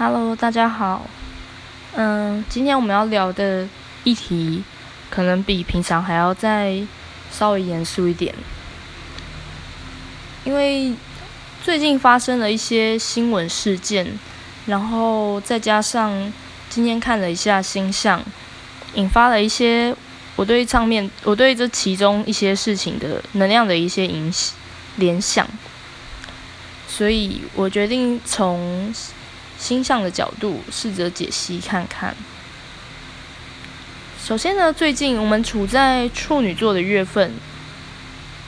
Hello，大家好。嗯，今天我们要聊的议题，可能比平常还要再稍微严肃一点，因为最近发生了一些新闻事件，然后再加上今天看了一下星象，引发了一些我对上面我对这其中一些事情的能量的一些影响联想，所以我决定从。星象的角度，试着解析看看。首先呢，最近我们处在处女座的月份，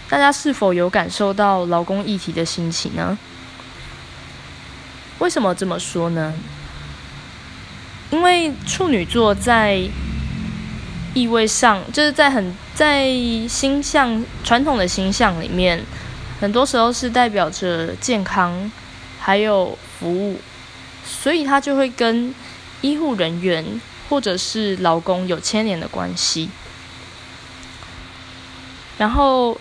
大家是否有感受到劳工议题的兴起呢？为什么这么说呢？因为处女座在意味上，就是在很在星象传统的星象里面，很多时候是代表着健康，还有服务。所以他就会跟医护人员或者是劳工有牵连的关系。然后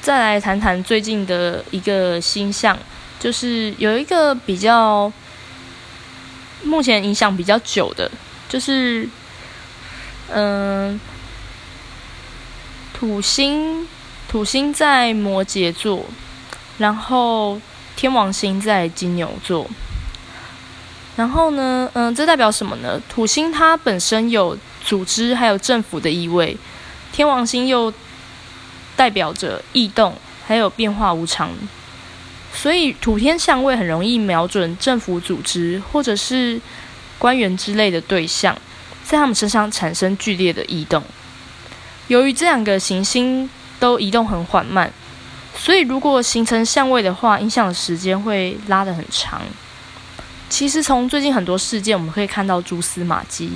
再来谈谈最近的一个星象，就是有一个比较目前影响比较久的，就是嗯，土星土星在摩羯座，然后天王星在金牛座。然后呢，嗯，这代表什么呢？土星它本身有组织还有政府的意味，天王星又代表着异动还有变化无常，所以土天相位很容易瞄准政府组织或者是官员之类的对象，在他们身上产生剧烈的异动。由于这两个行星都移动很缓慢，所以如果形成相位的话，影响的时间会拉得很长。其实从最近很多事件，我们可以看到蛛丝马迹，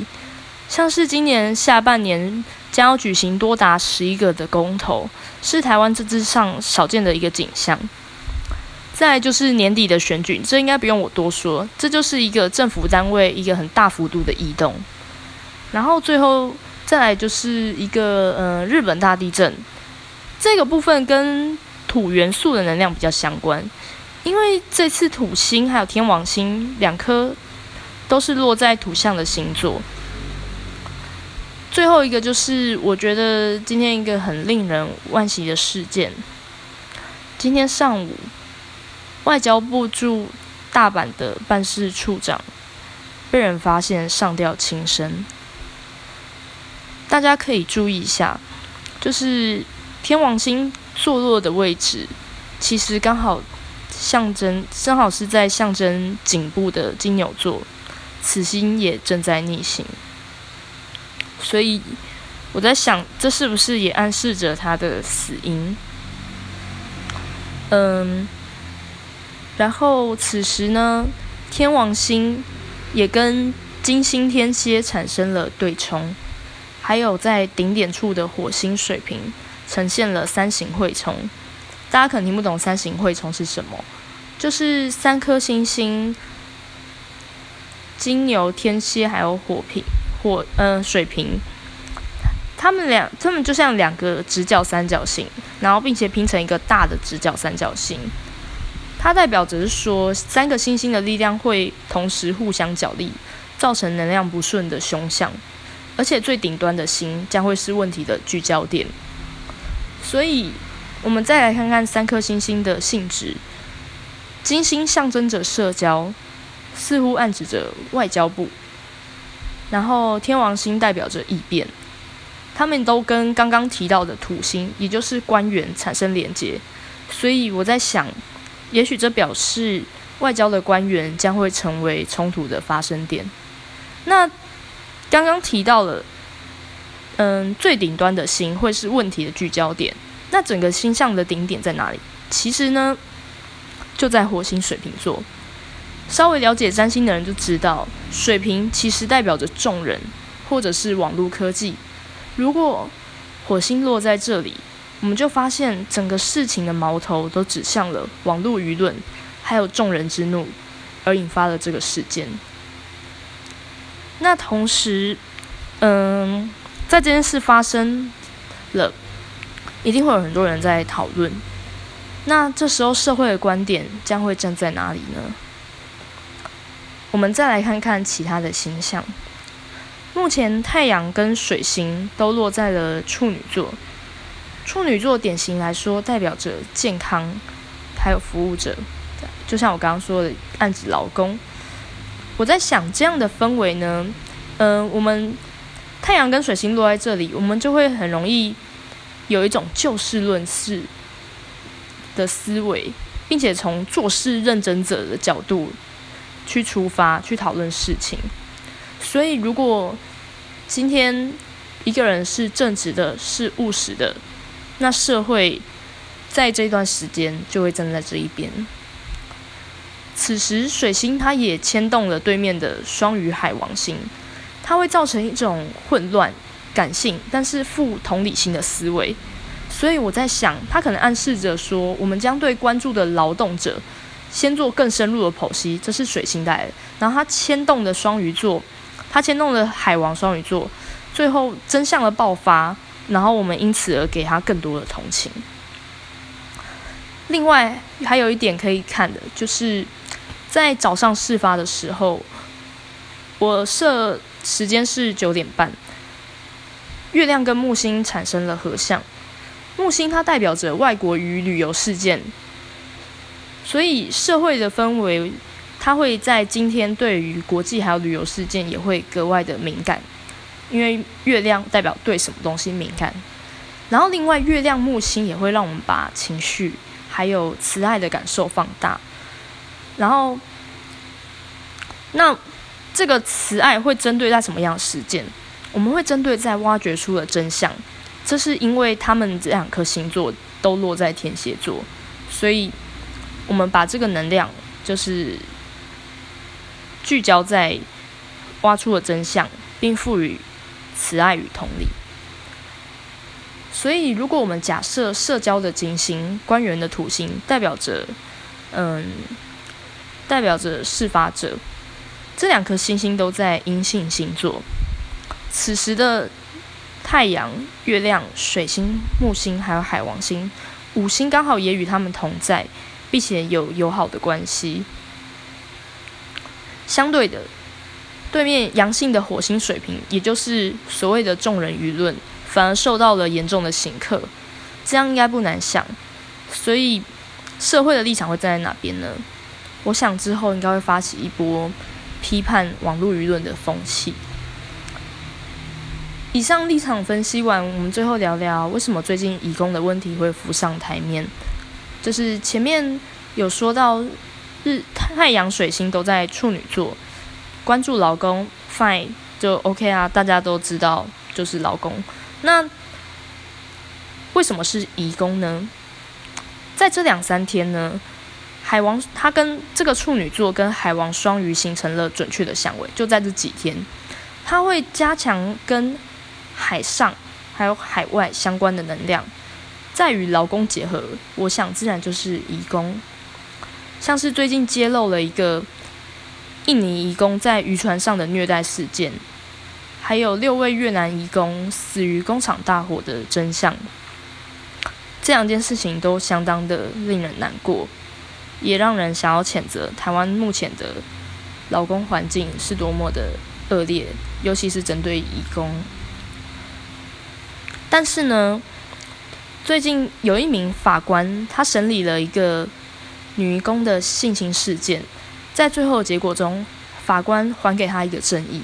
像是今年下半年将要举行多达十一个的公投，是台湾政治上少见的一个景象。再就是年底的选举，这应该不用我多说，这就是一个政府单位一个很大幅度的移动。然后最后再来就是一个呃日本大地震，这个部分跟土元素的能量比较相关。因为这次土星还有天王星两颗都是落在土象的星座。最后一个就是我觉得今天一个很令人惋惜的事件。今天上午，外交部驻大阪的办事处长被人发现上吊轻生。大家可以注意一下，就是天王星坐落的位置，其实刚好。象征正好是在象征颈部的金牛座，此星也正在逆行，所以我在想，这是不是也暗示着他的死因？嗯，然后此时呢，天王星也跟金星天蝎产生了对冲，还有在顶点处的火星水平呈现了三形会冲。大家可能听不懂三形会冲是什么，就是三颗星星，金牛、天蝎还有火瓶、火嗯水瓶，他们两他们就像两个直角三角形，然后并且拼成一个大的直角三角形，它代表着是说三个星星的力量会同时互相角力，造成能量不顺的凶相，而且最顶端的星将会是问题的聚焦点，所以。我们再来看看三颗星星的性质。金星象征着社交，似乎暗指着外交部。然后天王星代表着异变，他们都跟刚刚提到的土星，也就是官员产生连接。所以我在想，也许这表示外交的官员将会成为冲突的发生点。那刚刚提到了，嗯，最顶端的星会是问题的聚焦点。那整个星象的顶点在哪里？其实呢，就在火星水瓶座。稍微了解占星的人就知道，水瓶其实代表着众人，或者是网络科技。如果火星落在这里，我们就发现整个事情的矛头都指向了网络舆论，还有众人之怒，而引发了这个事件。那同时，嗯，在这件事发生了。一定会有很多人在讨论，那这时候社会的观点将会站在哪里呢？我们再来看看其他的星象。目前太阳跟水星都落在了处女座。处女座典型来说，代表着健康，还有服务者，就像我刚刚说的，暗指劳工。我在想，这样的氛围呢，嗯，我们太阳跟水星落在这里，我们就会很容易有一种就事论事的思维，并且从做事认真者的角度去出发去讨论事情。所以，如果今天一个人是正直的，是务实的。那社会在这段时间就会站在这一边。此时水星它也牵动了对面的双鱼海王星，它会造成一种混乱、感性但是富同理心的思维。所以我在想，他可能暗示着说，我们将对关注的劳动者先做更深入的剖析。这是水星带来的，然后他牵动的双鱼座，他牵动了海王双鱼座，最后真相的爆发。然后我们因此而给他更多的同情。另外还有一点可以看的，就是在早上事发的时候，我设时间是九点半，月亮跟木星产生了合相。木星它代表着外国与旅游事件，所以社会的氛围，它会在今天对于国际还有旅游事件也会格外的敏感。因为月亮代表对什么东西敏感，然后另外月亮木星也会让我们把情绪还有慈爱的感受放大，然后那这个慈爱会针对在什么样的事件？我们会针对在挖掘出了真相，这是因为他们这两颗星座都落在天蝎座，所以我们把这个能量就是聚焦在挖出了真相，并赋予。慈爱与同理，所以如果我们假设社交的金星、官员的土星代表着，嗯，代表着事发者，这两颗星星都在阴性星座，此时的太阳、月亮、水星、木星还有海王星五星刚好也与他们同在，并且有友好的关系，相对的。对面阳性的火星水平，也就是所谓的众人舆论，反而受到了严重的刑克。这样应该不难想，所以社会的立场会站在哪边呢？我想之后应该会发起一波批判网络舆论的风气。以上立场分析完，我们最后聊聊为什么最近乙工的问题会浮上台面。就是前面有说到日太阳水星都在处女座。关注老公，fine 就 OK 啊，大家都知道就是老公。那为什么是移宫呢？在这两三天呢，海王他跟这个处女座跟海王双鱼形成了准确的相位，就在这几天，他会加强跟海上还有海外相关的能量，在与劳工结合，我想自然就是移工。像是最近揭露了一个。印尼移工在渔船上的虐待事件，还有六位越南移工死于工厂大火的真相，这两件事情都相当的令人难过，也让人想要谴责台湾目前的劳工环境是多么的恶劣，尤其是针对移工。但是呢，最近有一名法官，他审理了一个女工的性侵事件。在最后的结果中，法官还给他一个正义。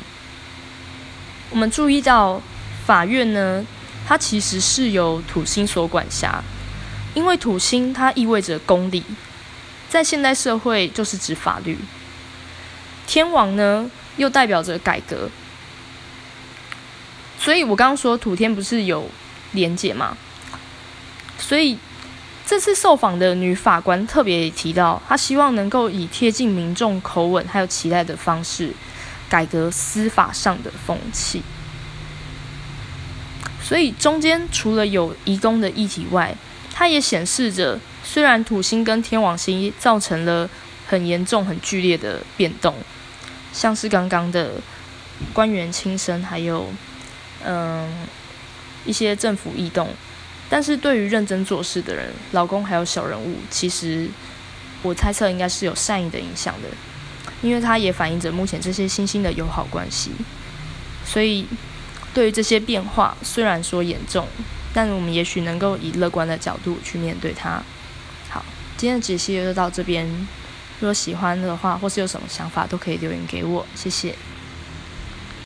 我们注意到，法院呢，它其实是由土星所管辖，因为土星它意味着公理，在现代社会就是指法律。天王呢，又代表着改革。所以我刚刚说土天不是有连结吗？所以。这次受访的女法官特别提到，她希望能够以贴近民众口吻还有期待的方式，改革司法上的风气。所以中间除了有移工的议题外，它也显示着，虽然土星跟天王星造成了很严重、很剧烈的变动，像是刚刚的官员轻生，还有嗯一些政府异动。但是对于认真做事的人，老公还有小人物，其实我猜测应该是有善意的影响的。因为它也反映着目前这些新兴的友好关系。所以，对于这些变化，虽然说严重，但我们也许能够以乐观的角度去面对它。好，今天的解析就到这边。如果喜欢的话，或是有什么想法，都可以留言给我。谢谢。